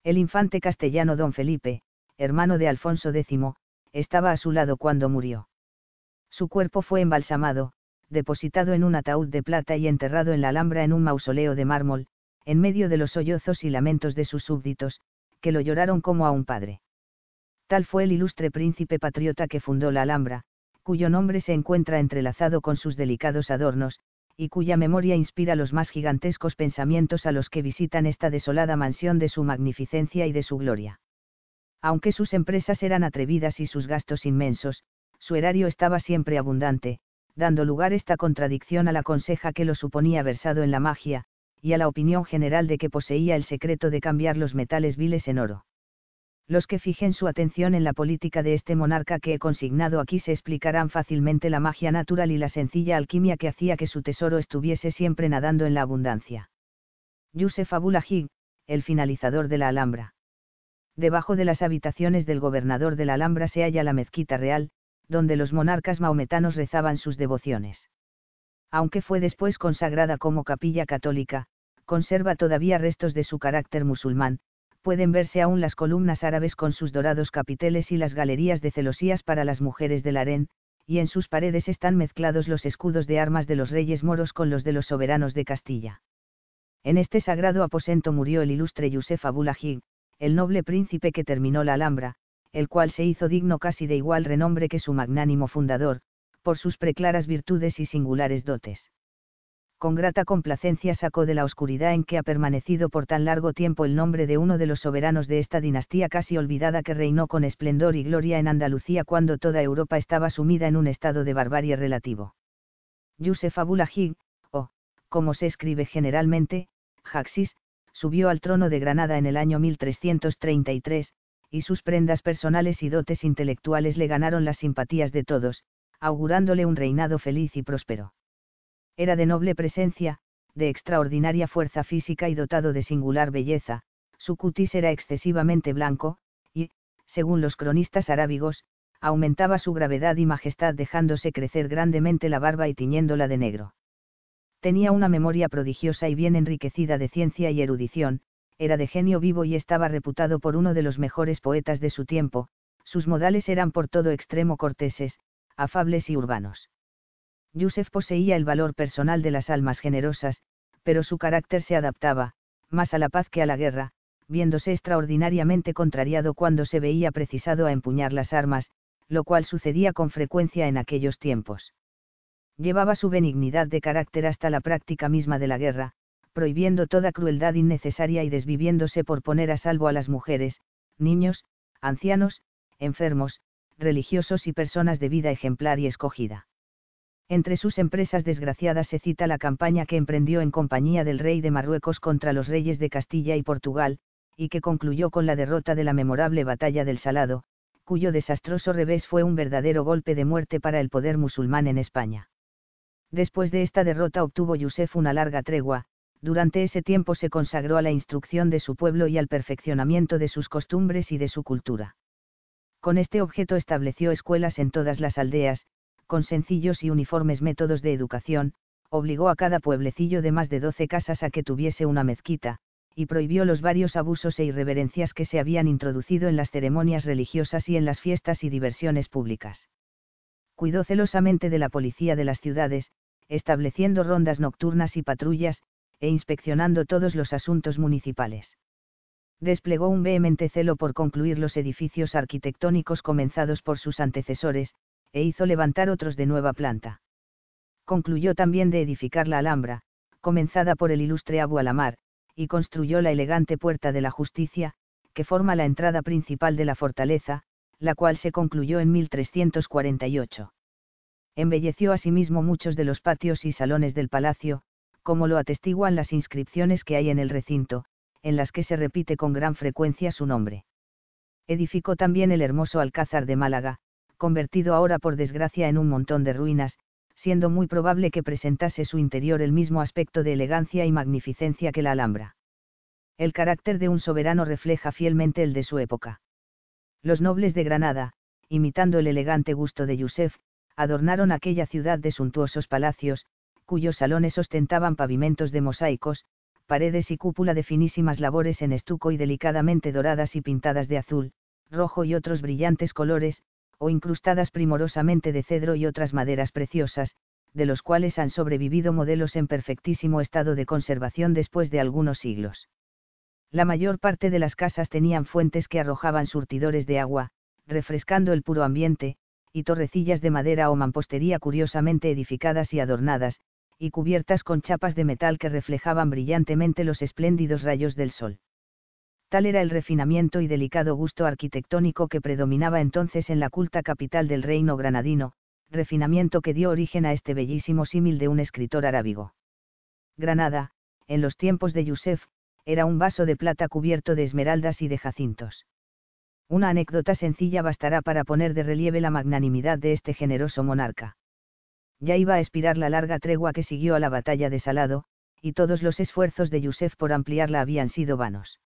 El infante castellano don Felipe, hermano de Alfonso X, estaba a su lado cuando murió. Su cuerpo fue embalsamado, depositado en un ataúd de plata y enterrado en la Alhambra en un mausoleo de mármol, en medio de los sollozos y lamentos de sus súbditos, que lo lloraron como a un padre. Tal fue el ilustre príncipe patriota que fundó la Alhambra, cuyo nombre se encuentra entrelazado con sus delicados adornos, y cuya memoria inspira los más gigantescos pensamientos a los que visitan esta desolada mansión de su magnificencia y de su gloria. Aunque sus empresas eran atrevidas y sus gastos inmensos, su erario estaba siempre abundante, dando lugar esta contradicción a la conseja que lo suponía versado en la magia, y a la opinión general de que poseía el secreto de cambiar los metales viles en oro. Los que fijen su atención en la política de este monarca que he consignado aquí se explicarán fácilmente la magia natural y la sencilla alquimia que hacía que su tesoro estuviese siempre nadando en la abundancia. Yusef Abulahig, el finalizador de la Alhambra. Debajo de las habitaciones del gobernador de la Alhambra se halla la mezquita real, donde los monarcas maometanos rezaban sus devociones. Aunque fue después consagrada como capilla católica, conserva todavía restos de su carácter musulmán, pueden verse aún las columnas árabes con sus dorados capiteles y las galerías de celosías para las mujeres del harén, y en sus paredes están mezclados los escudos de armas de los reyes moros con los de los soberanos de Castilla. En este sagrado aposento murió el ilustre Yusef Abulahig, el noble príncipe que terminó la Alhambra, el cual se hizo digno casi de igual renombre que su magnánimo fundador, por sus preclaras virtudes y singulares dotes con grata complacencia sacó de la oscuridad en que ha permanecido por tan largo tiempo el nombre de uno de los soberanos de esta dinastía casi olvidada que reinó con esplendor y gloria en Andalucía cuando toda Europa estaba sumida en un estado de barbarie relativo. Yusef Abulahig, o, como se escribe generalmente, Jaxis, subió al trono de Granada en el año 1333, y sus prendas personales y dotes intelectuales le ganaron las simpatías de todos, augurándole un reinado feliz y próspero. Era de noble presencia, de extraordinaria fuerza física y dotado de singular belleza, su cutis era excesivamente blanco, y, según los cronistas arábigos, aumentaba su gravedad y majestad dejándose crecer grandemente la barba y tiñéndola de negro. Tenía una memoria prodigiosa y bien enriquecida de ciencia y erudición, era de genio vivo y estaba reputado por uno de los mejores poetas de su tiempo, sus modales eran por todo extremo corteses, afables y urbanos. Yusef poseía el valor personal de las almas generosas, pero su carácter se adaptaba, más a la paz que a la guerra, viéndose extraordinariamente contrariado cuando se veía precisado a empuñar las armas, lo cual sucedía con frecuencia en aquellos tiempos. Llevaba su benignidad de carácter hasta la práctica misma de la guerra, prohibiendo toda crueldad innecesaria y desviviéndose por poner a salvo a las mujeres, niños, ancianos, enfermos, religiosos y personas de vida ejemplar y escogida. Entre sus empresas desgraciadas se cita la campaña que emprendió en compañía del rey de Marruecos contra los reyes de Castilla y Portugal, y que concluyó con la derrota de la memorable batalla del Salado, cuyo desastroso revés fue un verdadero golpe de muerte para el poder musulmán en España. Después de esta derrota obtuvo Yusef una larga tregua, durante ese tiempo se consagró a la instrucción de su pueblo y al perfeccionamiento de sus costumbres y de su cultura. Con este objeto estableció escuelas en todas las aldeas, con sencillos y uniformes métodos de educación, obligó a cada pueblecillo de más de doce casas a que tuviese una mezquita, y prohibió los varios abusos e irreverencias que se habían introducido en las ceremonias religiosas y en las fiestas y diversiones públicas. Cuidó celosamente de la policía de las ciudades, estableciendo rondas nocturnas y patrullas, e inspeccionando todos los asuntos municipales. Desplegó un vehemente celo por concluir los edificios arquitectónicos comenzados por sus antecesores, e hizo levantar otros de nueva planta. Concluyó también de edificar la Alhambra, comenzada por el ilustre Abu Alamar, y construyó la elegante Puerta de la Justicia, que forma la entrada principal de la fortaleza, la cual se concluyó en 1348. Embelleció asimismo muchos de los patios y salones del palacio, como lo atestiguan las inscripciones que hay en el recinto, en las que se repite con gran frecuencia su nombre. Edificó también el hermoso Alcázar de Málaga, convertido ahora por desgracia en un montón de ruinas, siendo muy probable que presentase su interior el mismo aspecto de elegancia y magnificencia que la Alhambra. El carácter de un soberano refleja fielmente el de su época. Los nobles de Granada, imitando el elegante gusto de Yusef, adornaron aquella ciudad de suntuosos palacios, cuyos salones ostentaban pavimentos de mosaicos, paredes y cúpula de finísimas labores en estuco y delicadamente doradas y pintadas de azul, rojo y otros brillantes colores, o incrustadas primorosamente de cedro y otras maderas preciosas, de los cuales han sobrevivido modelos en perfectísimo estado de conservación después de algunos siglos. La mayor parte de las casas tenían fuentes que arrojaban surtidores de agua, refrescando el puro ambiente, y torrecillas de madera o mampostería curiosamente edificadas y adornadas, y cubiertas con chapas de metal que reflejaban brillantemente los espléndidos rayos del sol. Tal era el refinamiento y delicado gusto arquitectónico que predominaba entonces en la culta capital del reino granadino, refinamiento que dio origen a este bellísimo símil de un escritor arábigo. Granada, en los tiempos de Yusef, era un vaso de plata cubierto de esmeraldas y de jacintos. Una anécdota sencilla bastará para poner de relieve la magnanimidad de este generoso monarca. Ya iba a expirar la larga tregua que siguió a la batalla de Salado, y todos los esfuerzos de Yusef por ampliarla habían sido vanos.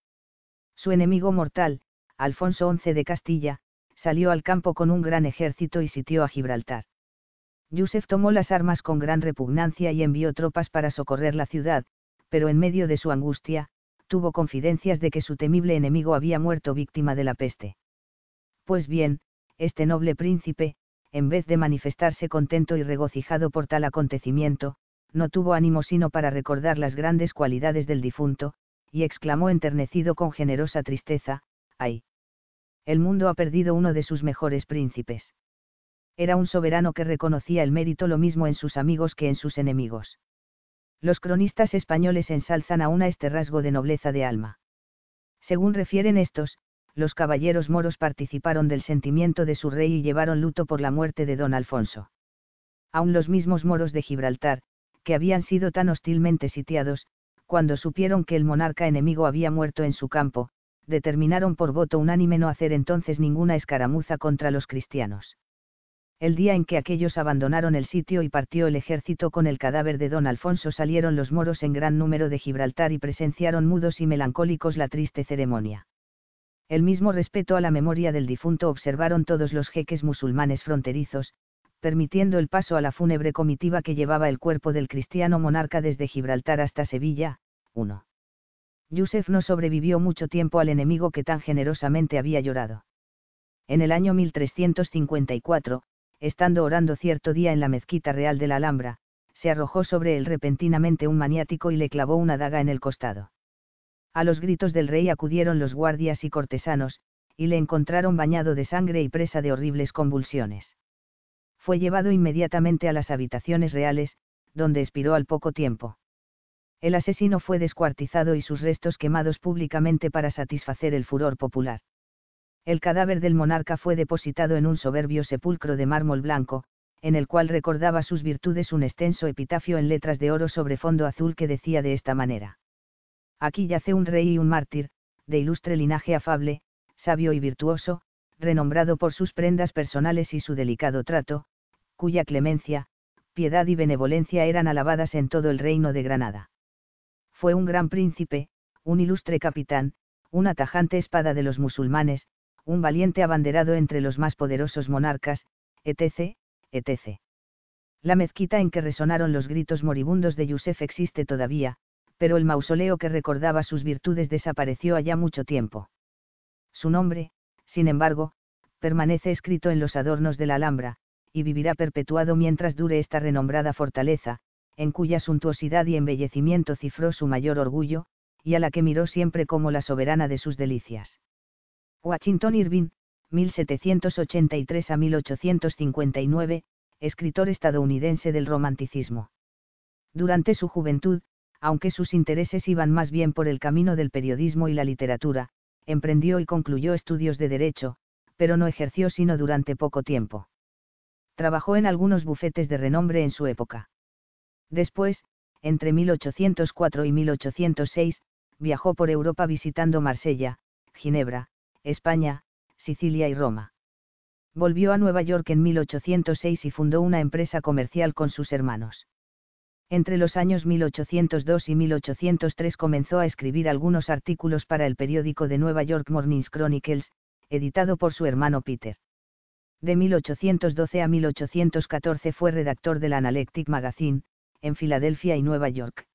Su enemigo mortal, Alfonso XI de Castilla, salió al campo con un gran ejército y sitió a Gibraltar. Yusef tomó las armas con gran repugnancia y envió tropas para socorrer la ciudad, pero en medio de su angustia, tuvo confidencias de que su temible enemigo había muerto víctima de la peste. Pues bien, este noble príncipe, en vez de manifestarse contento y regocijado por tal acontecimiento, no tuvo ánimo sino para recordar las grandes cualidades del difunto, y exclamó enternecido con generosa tristeza, ¡ay! El mundo ha perdido uno de sus mejores príncipes. Era un soberano que reconocía el mérito lo mismo en sus amigos que en sus enemigos. Los cronistas españoles ensalzan aún a este rasgo de nobleza de alma. Según refieren estos, los caballeros moros participaron del sentimiento de su rey y llevaron luto por la muerte de don Alfonso. Aun los mismos moros de Gibraltar, que habían sido tan hostilmente sitiados, cuando supieron que el monarca enemigo había muerto en su campo, determinaron por voto unánime no hacer entonces ninguna escaramuza contra los cristianos el día en que aquellos abandonaron el sitio y partió el ejército con el cadáver de don Alfonso salieron los moros en gran número de Gibraltar y presenciaron mudos y melancólicos la triste ceremonia. El mismo respeto a la memoria del difunto observaron todos los jeques musulmanes fronterizos, permitiendo el paso a la fúnebre comitiva que llevaba el cuerpo del cristiano monarca desde Gibraltar hasta Sevilla. 1. Yusef no sobrevivió mucho tiempo al enemigo que tan generosamente había llorado. En el año 1354, estando orando cierto día en la mezquita real de la Alhambra, se arrojó sobre él repentinamente un maniático y le clavó una daga en el costado. A los gritos del rey acudieron los guardias y cortesanos, y le encontraron bañado de sangre y presa de horribles convulsiones. Fue llevado inmediatamente a las habitaciones reales, donde expiró al poco tiempo. El asesino fue descuartizado y sus restos quemados públicamente para satisfacer el furor popular. El cadáver del monarca fue depositado en un soberbio sepulcro de mármol blanco, en el cual recordaba sus virtudes un extenso epitafio en letras de oro sobre fondo azul que decía de esta manera. Aquí yace un rey y un mártir, de ilustre linaje afable, sabio y virtuoso, renombrado por sus prendas personales y su delicado trato, cuya clemencia, piedad y benevolencia eran alabadas en todo el reino de Granada. Fue un gran príncipe, un ilustre capitán, una tajante espada de los musulmanes, un valiente abanderado entre los más poderosos monarcas, etc., etc. La mezquita en que resonaron los gritos moribundos de Yusef existe todavía, pero el mausoleo que recordaba sus virtudes desapareció allá mucho tiempo. Su nombre, sin embargo, permanece escrito en los adornos de la Alhambra, y vivirá perpetuado mientras dure esta renombrada fortaleza, en cuya suntuosidad y embellecimiento cifró su mayor orgullo, y a la que miró siempre como la soberana de sus delicias. Washington Irving, 1783 a 1859, escritor estadounidense del romanticismo. Durante su juventud, aunque sus intereses iban más bien por el camino del periodismo y la literatura, emprendió y concluyó estudios de derecho, pero no ejerció sino durante poco tiempo. Trabajó en algunos bufetes de renombre en su época. Después, entre 1804 y 1806, viajó por Europa visitando Marsella, Ginebra, España, Sicilia y Roma. Volvió a Nueva York en 1806 y fundó una empresa comercial con sus hermanos. Entre los años 1802 y 1803 comenzó a escribir algunos artículos para el periódico de Nueva York Morning's Chronicles, editado por su hermano Peter. De 1812 a 1814 fue redactor del Analectic Magazine, en Filadelfia y Nueva York.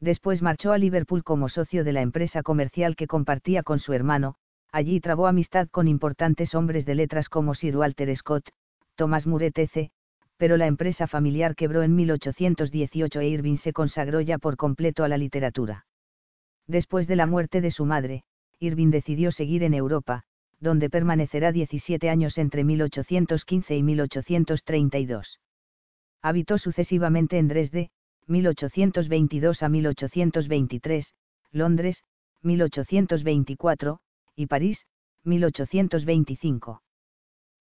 Después marchó a Liverpool como socio de la empresa comercial que compartía con su hermano, allí trabó amistad con importantes hombres de letras como Sir Walter Scott, Thomas More etc., pero la empresa familiar quebró en 1818 e Irving se consagró ya por completo a la literatura. Después de la muerte de su madre, Irving decidió seguir en Europa, donde permanecerá 17 años entre 1815 y 1832. Habitó sucesivamente en Dresde, 1822 a 1823, Londres, 1824, y París, 1825.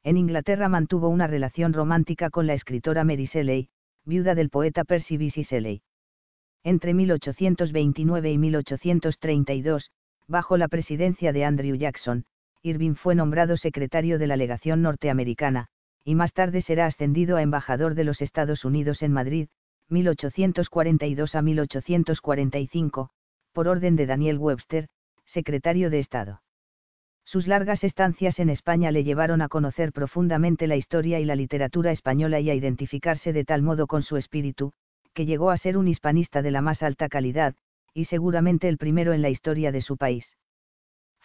En Inglaterra mantuvo una relación romántica con la escritora Mary Shelley, viuda del poeta Percy Bysshe Shelley. Entre 1829 y 1832, bajo la presidencia de Andrew Jackson, Irving fue nombrado secretario de la legación norteamericana, y más tarde será ascendido a embajador de los Estados Unidos en Madrid, 1842 a 1845, por orden de Daniel Webster, secretario de Estado. Sus largas estancias en España le llevaron a conocer profundamente la historia y la literatura española y a identificarse de tal modo con su espíritu, que llegó a ser un hispanista de la más alta calidad, y seguramente el primero en la historia de su país.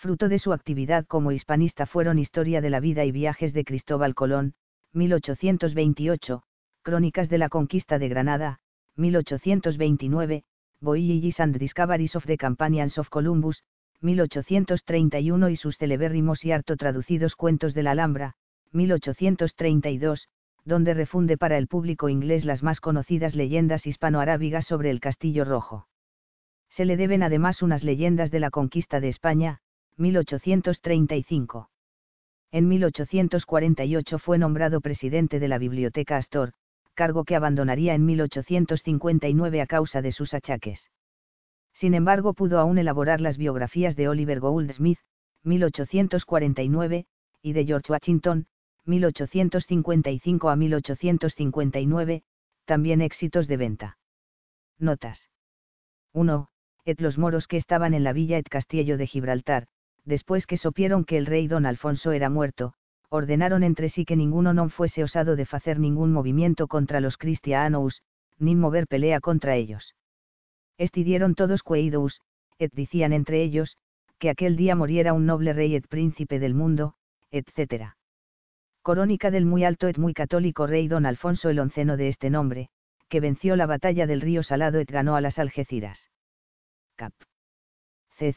Fruto de su actividad como hispanista fueron Historia de la vida y viajes de Cristóbal Colón, 1828, Crónicas de la conquista de Granada, 1829, Voyages and Discoveries of the Companions of Columbus, 1831 y sus celebérrimos y harto traducidos Cuentos de la Alhambra, 1832, donde refunde para el público inglés las más conocidas leyendas hispano-arábigas sobre el Castillo Rojo. Se le deben además unas leyendas de la conquista de España, 1835. En 1848 fue nombrado presidente de la Biblioteca Astor, cargo que abandonaría en 1859 a causa de sus achaques sin embargo pudo aún elaborar las biografías de Oliver Goldsmith, 1849, y de George Washington, 1855 a 1859, también éxitos de venta. Notas. 1. Et los moros que estaban en la villa et Castillo de Gibraltar, después que supieron que el rey don Alfonso era muerto, ordenaron entre sí que ninguno no fuese osado de hacer ningún movimiento contra los cristianos, ni mover pelea contra ellos estidieron todos queidos, et decían entre ellos, que aquel día moriera un noble rey et príncipe del mundo, etc. Corónica del muy alto et muy católico rey don Alfonso el onceno de este nombre, que venció la batalla del río Salado et ganó a las Algeciras. Cap. C.